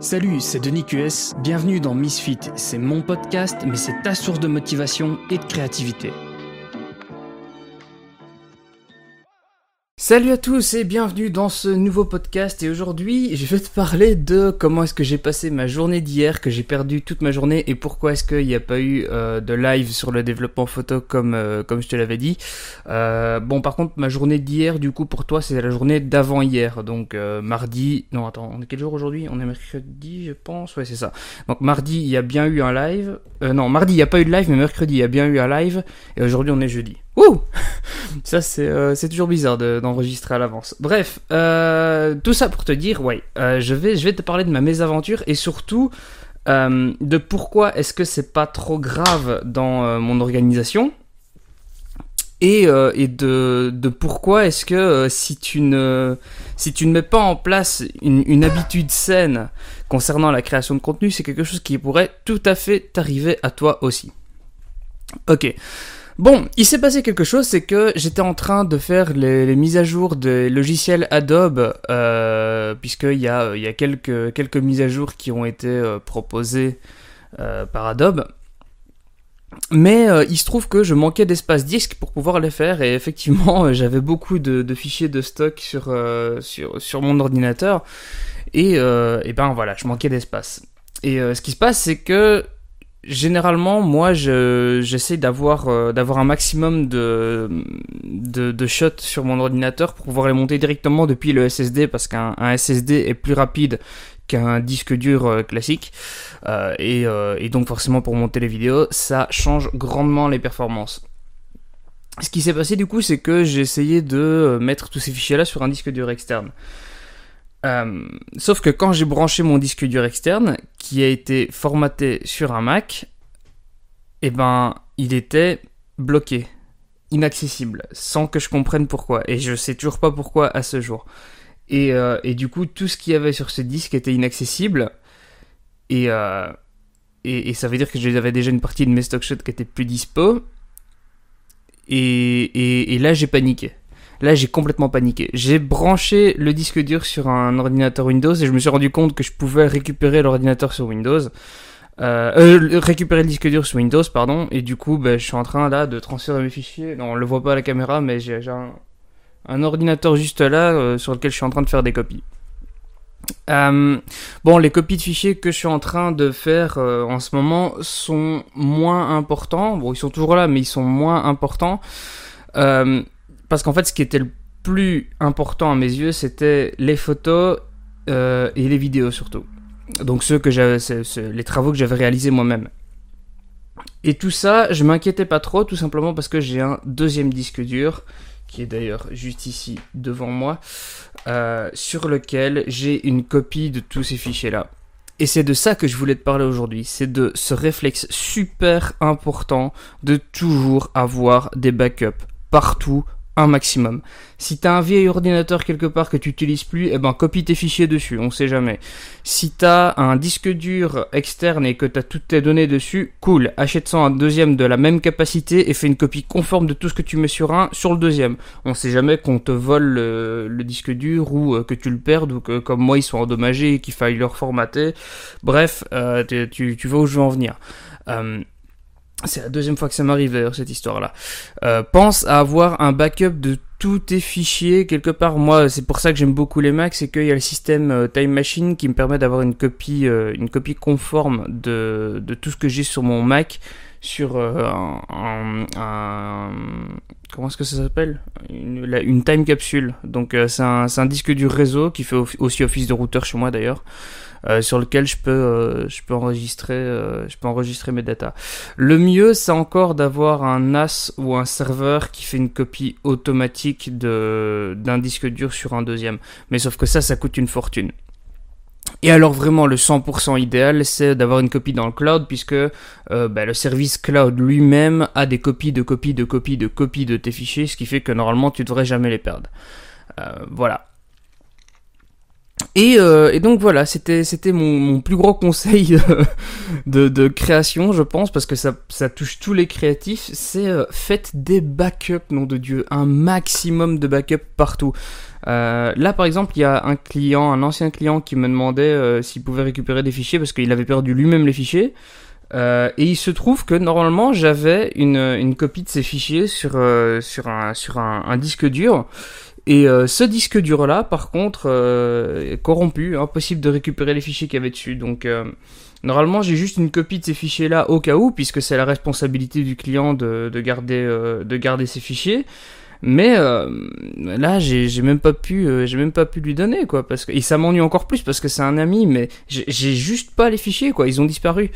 Salut, c'est Denis QS, bienvenue dans Misfit. C'est mon podcast, mais c'est ta source de motivation et de créativité. Salut à tous et bienvenue dans ce nouveau podcast. Et aujourd'hui je vais te parler de comment est-ce que j'ai passé ma journée d'hier, que j'ai perdu toute ma journée et pourquoi est-ce qu'il n'y a pas eu euh, de live sur le développement photo comme, euh, comme je te l'avais dit. Euh, bon par contre ma journée d'hier du coup pour toi c'est la journée d'avant hier, donc mardi, non attends on est quel jour aujourd'hui? On est mercredi je pense, ouais c'est ça. Donc mardi il y a bien eu un live, non mardi il n'y a pas eu de live mais mercredi il y a bien eu un live. Et aujourd'hui on est jeudi. Wouh Ça, euh, c'est toujours bizarre d'enregistrer à l'avance. Bref, euh, tout ça pour te dire, ouais, euh, je, vais, je vais te parler de ma mésaventure et surtout de pourquoi est-ce que c'est pas trop grave dans mon organisation. Et, et de, de, pourquoi est-ce que si, tu ne, si tu ne mets pas en place une habitude saine concernant la création de contenu, c'est quelque chose qui pourrait tout à fait t'arriver à toi aussi. Ok. Bon, il s'est passé quelque chose, c'est que j'étais en train de faire les, mises à jour des logiciels Adobe, euh, puisqu'il y a, y a quelques, mises à jour qui ont été euh, proposées euh, par Adobe. Mais il se trouve que je manquais d'espace disque pour pouvoir les faire et effectivement j'avais beaucoup de, fichiers de stock sur mon ordinateur et, et ben voilà, je manquais d'espace. Et ce qui se passe c'est que généralement, moi, j'essaie d'avoir euh, d'avoir un maximum de, de, de, shots sur mon ordinateur pour pouvoir les monter directement depuis le SSD parce qu'un SSD est plus rapide qu'un disque dur euh, classique euh, et, et, donc forcément pour monter les vidéos, ça change grandement les performances. Ce qui s'est passé du coup, c'est que j'ai essayé de mettre tous ces fichiers-là sur un disque dur externe. Euh, sauf que quand j'ai branché mon disque dur externe, qui a été formaté sur un Mac, eh ben, il était bloqué, inaccessible, sans que je comprenne pourquoi. Et je sais toujours pas pourquoi à ce jour. Et, euh, et du coup, tout ce qu'il y avait sur ce disque était inaccessible. Et, euh, et, et, ça veut dire que j'avais déjà une partie de mes stock shots qui était plus dispo. Et, et là, j'ai paniqué. Là, j'ai complètement paniqué. J'ai branché le disque dur sur un ordinateur Windows et je me suis rendu compte que je pouvais récupérer l'ordinateur sur Windows. Euh, euh, récupérer le disque dur sur Windows, pardon. Et du coup, ben, je suis en train là de transférer mes fichiers. Non, on le voit pas à la caméra, mais j'ai un, ordinateur juste là euh, sur lequel je suis en train de faire des copies. Euh, bon, les copies de fichiers que je suis en train de faire en ce moment sont moins importants. Bon, ils sont toujours là, mais ils sont moins importants. Parce qu'en fait, ce qui était le plus important à mes yeux, c'était les photos euh, et les vidéos surtout. Donc ceux que j'avais, les travaux que j'avais réalisés moi-même. Et tout ça, je m'inquiétais pas trop, tout simplement parce que j'ai un deuxième disque dur, qui est d'ailleurs juste ici devant moi, euh, sur lequel j'ai une copie de tous ces fichiers-là. Et c'est de ça que je voulais te parler aujourd'hui, c'est de ce réflexe super important de toujours avoir des backups partout maximum. Si t'as un vieil ordinateur quelque part que tu utilises plus, eh ben copie tes fichiers dessus, on sait jamais. Si t'as un disque dur externe et que t'as toutes tes données dessus, cool, achète-en un deuxième de la même capacité et fais une copie conforme de tout ce que tu mets sur un sur le deuxième. On sait jamais qu'on te vole le, disque dur ou euh, que tu le perdes ou que comme moi ils sont endommagés et qu'il faille le reformater. Bref, euh, tu, vois où je veux en venir. Euh, c'est la deuxième fois que ça m'arrive d'ailleurs cette histoire-là. Euh, pense à avoir un backup de tous tes fichiers quelque part. Moi, c'est pour ça que j'aime beaucoup les Macs, c'est qu'il y a le système euh, Time Machine qui me permet d'avoir une copie, euh, une copie conforme de, de tout ce que j'ai sur mon Mac sur un, un, comment est-ce que ça s'appelle? Une, une, time capsule. Donc c'est un, un disque du réseau qui fait aussi office de routeur chez moi d'ailleurs. Euh, sur lequel je peux, euh, je peux enregistrer, euh, je peux enregistrer mes datas. Le mieux, c'est encore d'avoir un NAS ou un serveur qui fait une copie automatique de d'un disque dur sur un deuxième. Mais sauf que ça, ça coûte une fortune. Et alors vraiment le 100% idéal, c'est d'avoir une copie dans le cloud puisque bah, le service cloud lui-même a des copies de copies de copies de copies de tes fichiers, ce qui fait que normalement tu devrais jamais les perdre. voilà. Et, euh, et, donc voilà, c'était mon, plus gros conseil de, création, je pense, parce que ça, touche tous les créatifs. C'est euh, faites des backups, nom de Dieu, un maximum de backups partout. Euh, là, par exemple, il y a un client, un ancien client, qui me demandait s'il pouvait récupérer des fichiers parce qu'il avait perdu lui-même les fichiers. Et il se trouve que normalement j'avais une, copie de ces fichiers sur, un disque dur. Et euh, ce disque dur là, par contre, euh, est corrompu, impossible de récupérer les fichiers qu'il y avait dessus. Donc euh, normalement j'ai juste une copie de ces fichiers là au cas où, puisque c'est la responsabilité du client de, de garder, de garder ces fichiers. Mais là, j'ai même pas pu, j'ai même pas pu lui donner quoi, parce que et ça m'ennuie encore plus parce que c'est un ami, mais j'ai juste pas les fichiers quoi, ils ont disparu.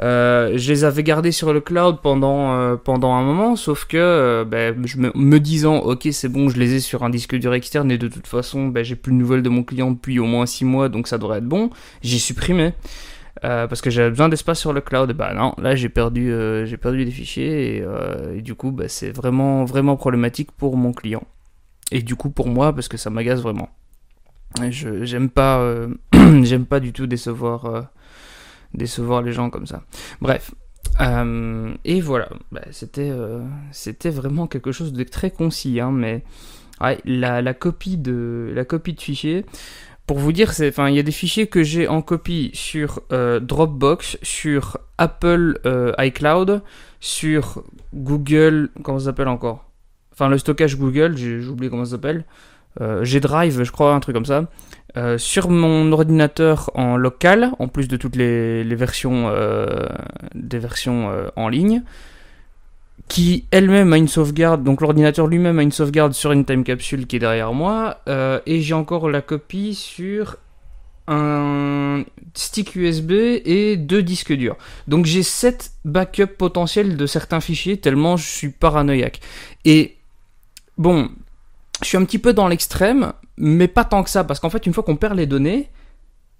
Euh, je les avais gardés sur le cloud pendant euh, pendant un moment, sauf que euh, ben, je me, me, disant ok c'est bon, je les ai sur un disque dur externe et de toute façon ben, j'ai plus de nouvelles de mon client depuis au moins 6 mois, donc ça devrait être bon. J'ai supprimé. Parce que j'avais besoin d'espace sur le cloud, bah non, là j'ai perdu, j'ai perdu des fichiers et, et du coup bah, c'est vraiment vraiment problématique pour mon client et du coup pour moi parce que ça m'agace vraiment. Je j'aime pas j'aime pas du tout décevoir décevoir les gens comme ça. Bref. Euh, et voilà, bah, c'était euh, c'était vraiment quelque chose de très concis, hein, mais la, copie de la copie de fichier. Pour vous dire, il y a des fichiers que j'ai en copie sur euh, Dropbox, sur Apple euh, iCloud, sur Google, comment ça s'appelle encore? Enfin, le stockage Google, j'ai, j'ai oublié comment ça s'appelle. Euh, G-Drive, je crois, un truc comme ça. Euh, sur mon ordinateur en local, en plus de toutes les, les versions, des versions en ligne, qui elle-même a une sauvegarde, donc l'ordinateur lui-même a une sauvegarde sur une time capsule qui est derrière moi, euh, et j'ai encore la copie sur un stick USB et deux disques durs. Donc j'ai 7 backups potentiels de certains fichiers tellement je suis paranoïaque. Et bon, je suis un petit peu dans l'extrême, mais pas tant que ça, parce qu'en fait, une fois qu'on perd les données,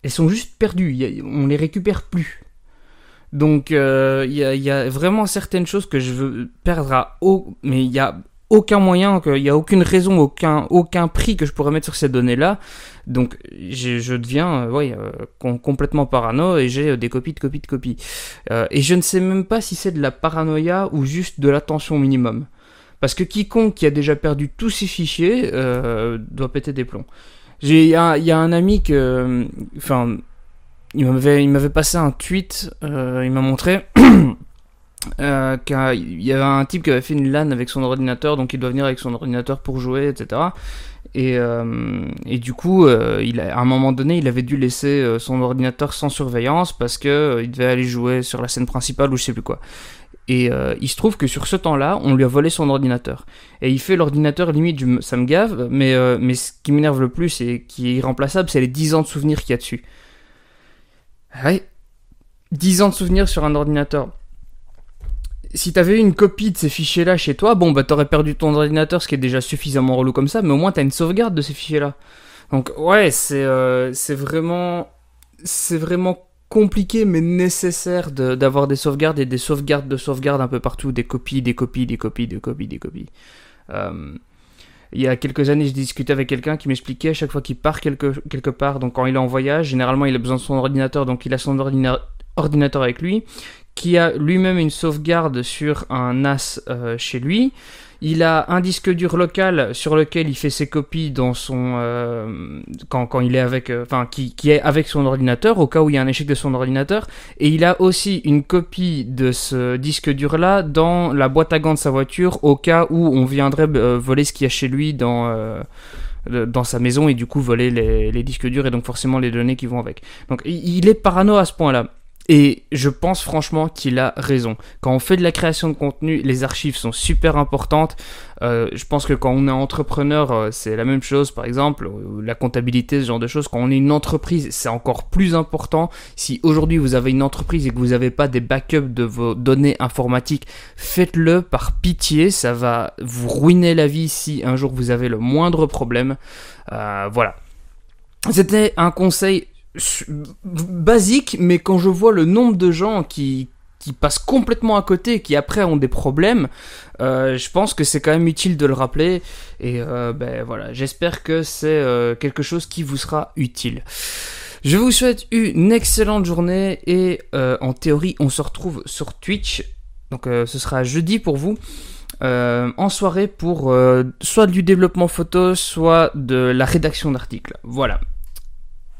elles sont juste perdues, on les récupère plus. Donc, il euh, y, a, y, a, vraiment certaines choses que je veux perdre à haut, mais il y a aucun moyen, il n'y a aucune raison, aucun, aucun prix que je pourrais mettre sur ces données-là. Donc, je deviens euh, ouais, euh, complètement parano et j'ai des copies de copies de copies. Euh, et je ne sais même pas si c'est de la paranoïa ou juste de l'attention minimum. Parce que quiconque qui a déjà perdu tous ses fichiers euh, doit péter des plombs. Il y, a, y a un ami que. Enfin. Il m'avait, il m'avait passé un tweet, euh, il m'a montré euh, qu'il y avait un type qui avait fait une LAN avec son ordinateur, donc il doit venir avec son ordinateur pour jouer, etc. Et, euh, et du coup, à un moment donné, il avait dû laisser son ordinateur sans surveillance parce que il devait aller jouer sur la scène principale ou je sais plus quoi. Et il se trouve que sur ce temps-là, on lui a volé son ordinateur. Et il fait l'ordinateur limite, ça me gave, mais, mais ce qui m'énerve le plus et qui est irremplaçable, c'est les 10 ans de souvenirs qu'il y a dessus. Ouais. 10 ans de souvenirs sur un ordinateur. Si t'avais une copie de ces fichiers-là chez toi, bon bah t'aurais perdu ton ordinateur, ce qui est déjà suffisamment relou comme ça, mais au moins t'as une sauvegarde de ces fichiers-là. Donc ouais, c'est euh, vraiment c'est vraiment compliqué mais nécessaire d'avoir de, des sauvegardes et des sauvegardes de sauvegarde un peu partout, des copies, des copies, des copies, des copies, des copies. Euh, il y a quelques années, je discutais avec quelqu'un qui m'expliquait à chaque fois qu'il part quelque, quelque part, donc quand il est en voyage, généralement il a besoin de son ordinateur, donc il a son ordina ordinateur avec lui, qui a lui-même une sauvegarde sur un NAS euh, chez lui. Il a un disque dur local sur lequel il fait ses copies dans son euh, quand, quand il est avec euh, enfin qui, qui est avec son ordinateur au cas où il y a un échec de son ordinateur et il a aussi une copie de ce disque dur là dans la boîte à gants de sa voiture au cas où on viendrait voler ce qu'il y a chez lui dans dans sa maison et du coup voler les, les disques durs et donc forcément les données qui vont avec. Donc il est parano à ce point-là. Et je pense franchement qu'il a raison. Quand on fait de la création de contenu, les archives sont super importantes. Euh, je pense que quand on est entrepreneur, euh, c'est la même chose, par exemple, la comptabilité, ce genre de choses. Quand on est une entreprise, c'est encore plus important. Si aujourd'hui vous avez une entreprise et que vous n'avez pas des backups de vos données informatiques, faites-le par pitié. Ça va vous ruiner la vie si un jour vous avez le moindre problème. Euh, voilà. C'était un conseil basique, mais quand je vois le nombre de gens qui qui passent complètement à côté et qui après ont des problèmes, euh, je pense que c'est quand même utile de le rappeler. Et euh, ben voilà, j'espère que c'est euh, quelque chose qui vous sera utile. Je vous souhaite une excellente journée et en théorie on se retrouve sur Twitch. Donc ce sera jeudi pour vous. en soirée pour soit du développement photo, soit de la rédaction d'articles. Voilà.